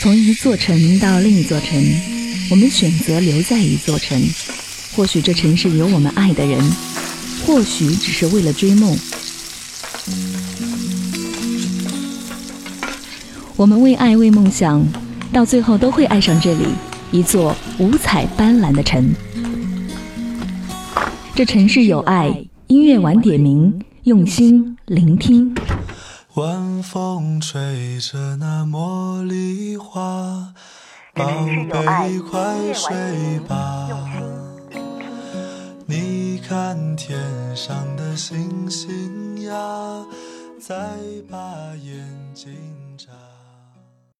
从一座城到另一座城，我们选择留在一座城。或许这城市有我们爱的人，或许只是为了追梦。我们为爱为梦想，到最后都会爱上这里，一座五彩斑斓的城。这城市有爱，音乐晚点名，用心聆听。晚风吹着那茉莉花，宝贝快睡吧。你看天上的星星呀，再把眼睛。